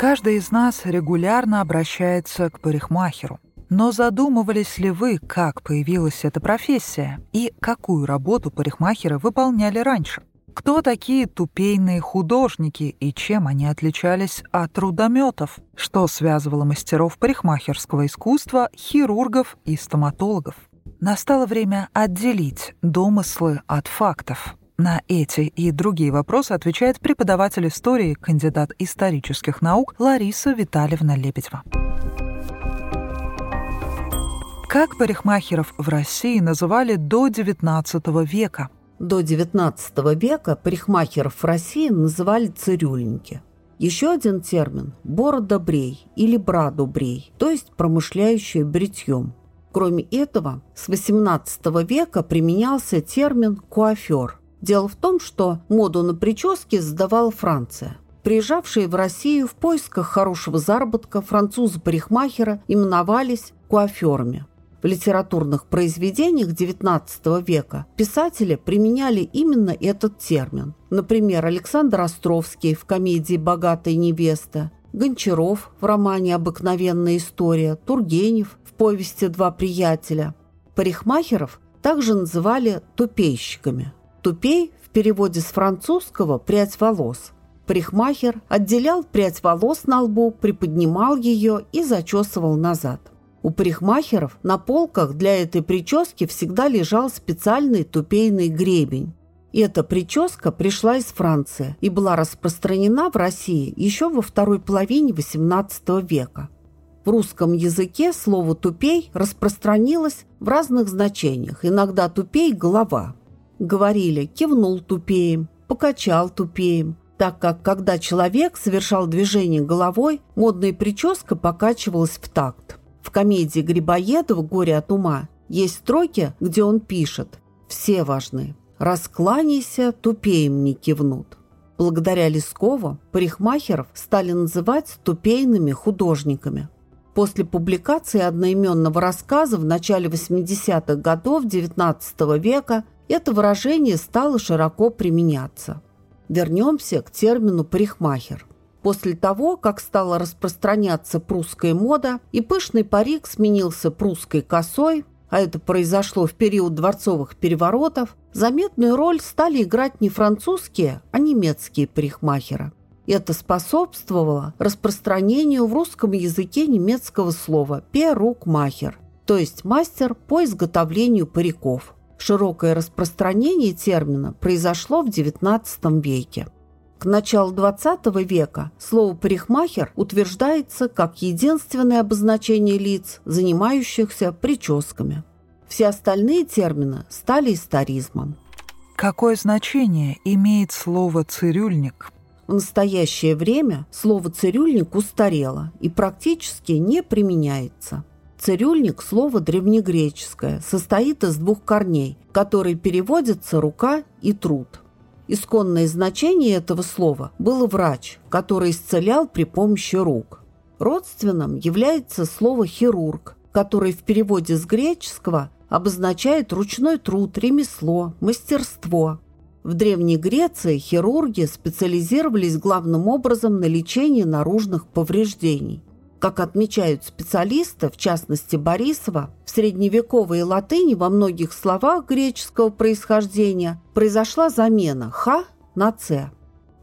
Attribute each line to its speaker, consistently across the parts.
Speaker 1: Каждый из нас регулярно обращается к парикмахеру. Но задумывались ли вы, как появилась эта профессия и какую работу парикмахеры выполняли раньше? Кто такие тупейные художники и чем они отличались от трудометов? Что связывало мастеров парикмахерского искусства, хирургов и стоматологов? Настало время отделить домыслы от фактов. На эти и другие вопросы отвечает преподаватель истории, кандидат исторических наук Лариса Витальевна Лебедева. Как парикмахеров в России называли до XIX века?
Speaker 2: До XIX века парикмахеров в России называли цирюльники. Еще один термин – бородобрей или брадубрей, то есть промышляющие бритьем. Кроме этого, с XVIII века применялся термин «куафер». Дело в том, что моду на прически задавала Франция. Приезжавшие в Россию в поисках хорошего заработка французы-парикмахера именовались куаферами. В литературных произведениях XIX века писатели применяли именно этот термин. Например, Александр Островский в комедии «Богатая невеста», Гончаров в романе «Обыкновенная история», Тургенев в повести «Два приятеля». Парикмахеров также называли тупейщиками. Тупей в переводе с французского «прядь волос». Парикмахер отделял прядь волос на лбу, приподнимал ее и зачесывал назад. У парикмахеров на полках для этой прически всегда лежал специальный тупейный гребень. Эта прическа пришла из Франции и была распространена в России еще во второй половине XVIII века. В русском языке слово «тупей» распространилось в разных значениях, иногда «тупей» – «голова». Говорили «кивнул тупеем», «покачал тупеем», так как, когда человек совершал движение головой, модная прическа покачивалась в такт. В комедии Грибоедова «Горе от ума» есть строки, где он пишет «Все важны. Раскланяйся, тупеем не кивнут». Благодаря Лескову парикмахеров стали называть тупейными художниками. После публикации одноименного рассказа в начале 80-х годов XIX века это выражение стало широко применяться. Вернемся к термину «парикмахер». После того, как стала распространяться прусская мода, и пышный парик сменился прусской косой, а это произошло в период дворцовых переворотов, заметную роль стали играть не французские, а немецкие парикмахеры. Это способствовало распространению в русском языке немецкого слова «перукмахер», то есть мастер по изготовлению париков. Широкое распространение термина произошло в XIX веке. К началу XX века слово «парикмахер» утверждается как единственное обозначение лиц, занимающихся прическами. Все остальные термины стали историзмом.
Speaker 1: Какое значение имеет слово «цирюльник»?
Speaker 2: В настоящее время слово «цирюльник» устарело и практически не применяется. Цирюльник – слово древнегреческое, состоит из двух корней, которые переводятся «рука» и «труд». Исконное значение этого слова было «врач», который исцелял при помощи рук. Родственным является слово «хирург», который в переводе с греческого обозначает ручной труд, ремесло, мастерство. В Древней Греции хирурги специализировались главным образом на лечении наружных повреждений. Как отмечают специалисты, в частности Борисова, в средневековой латыни во многих словах греческого происхождения произошла замена «х» на «ц».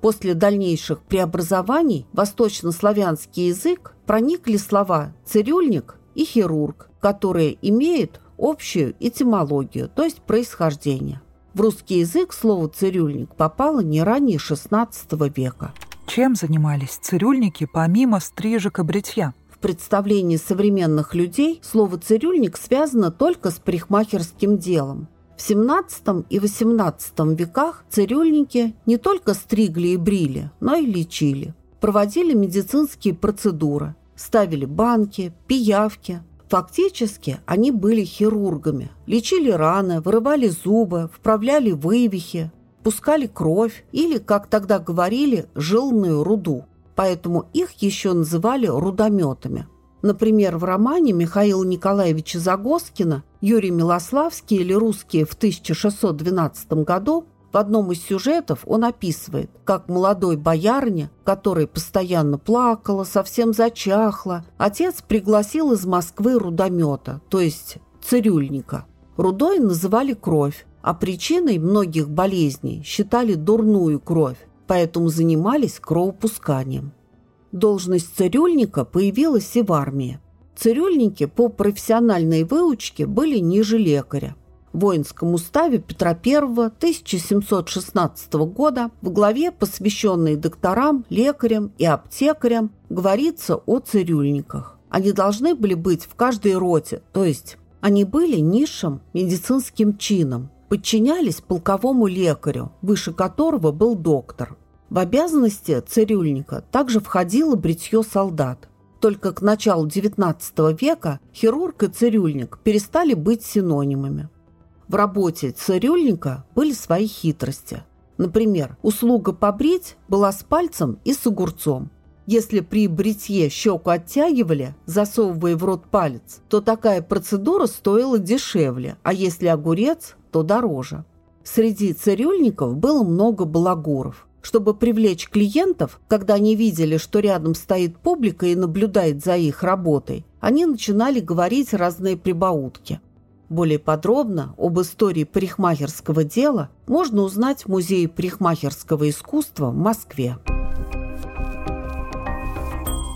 Speaker 2: После дальнейших преобразований в восточнославянский язык проникли слова «цирюльник» и «хирург», которые имеют общую этимологию, то есть происхождение. В русский язык слово «цирюльник» попало не ранее XVI века.
Speaker 1: Чем занимались цирюльники помимо стрижек и бритья?
Speaker 2: В представлении современных людей слово «цирюльник» связано только с парикмахерским делом. В XVII и XVIII веках цирюльники не только стригли и брили, но и лечили. Проводили медицинские процедуры, ставили банки, пиявки. Фактически они были хирургами. Лечили раны, вырывали зубы, вправляли вывихи, пускали кровь или, как тогда говорили, жилную руду. Поэтому их еще называли рудометами. Например, в романе Михаила Николаевича Загоскина «Юрий Милославский» или «Русские» в 1612 году В одном из сюжетов он описывает, как молодой боярне, который постоянно плакала, совсем зачахла, отец пригласил из Москвы рудомета, то есть цирюльника. Рудой называли кровь, а причиной многих болезней считали дурную кровь, поэтому занимались кровопусканием. Должность цирюльника появилась и в армии. Цирюльники по профессиональной выучке были ниже лекаря – в воинском уставе Петра I 1716 года в главе, посвященной докторам, лекарям и аптекарям, говорится о цирюльниках. Они должны были быть в каждой роте, то есть они были низшим медицинским чином, подчинялись полковому лекарю, выше которого был доктор. В обязанности цирюльника также входило бритье солдат. Только к началу XIX века хирург и цирюльник перестали быть синонимами. В работе цирюльника были свои хитрости. Например, услуга побрить была с пальцем и с огурцом. Если при бритье щеку оттягивали, засовывая в рот палец, то такая процедура стоила дешевле, а если огурец, то дороже. Среди цирюльников было много балагуров. Чтобы привлечь клиентов, когда они видели, что рядом стоит публика и наблюдает за их работой, они начинали говорить разные прибаутки. Более подробно об истории парикмахерского дела можно узнать в Музее парикмахерского искусства в Москве.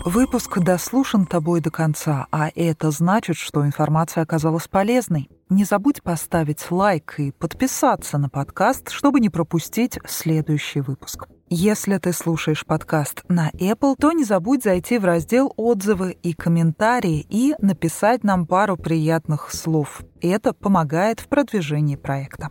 Speaker 1: Выпуск дослушан тобой до конца, а это значит, что информация оказалась полезной. Не забудь поставить лайк и подписаться на подкаст, чтобы не пропустить следующий выпуск. Если ты слушаешь подкаст на Apple, то не забудь зайти в раздел «Отзывы и комментарии» и написать нам пару приятных слов. Это помогает в продвижении проекта.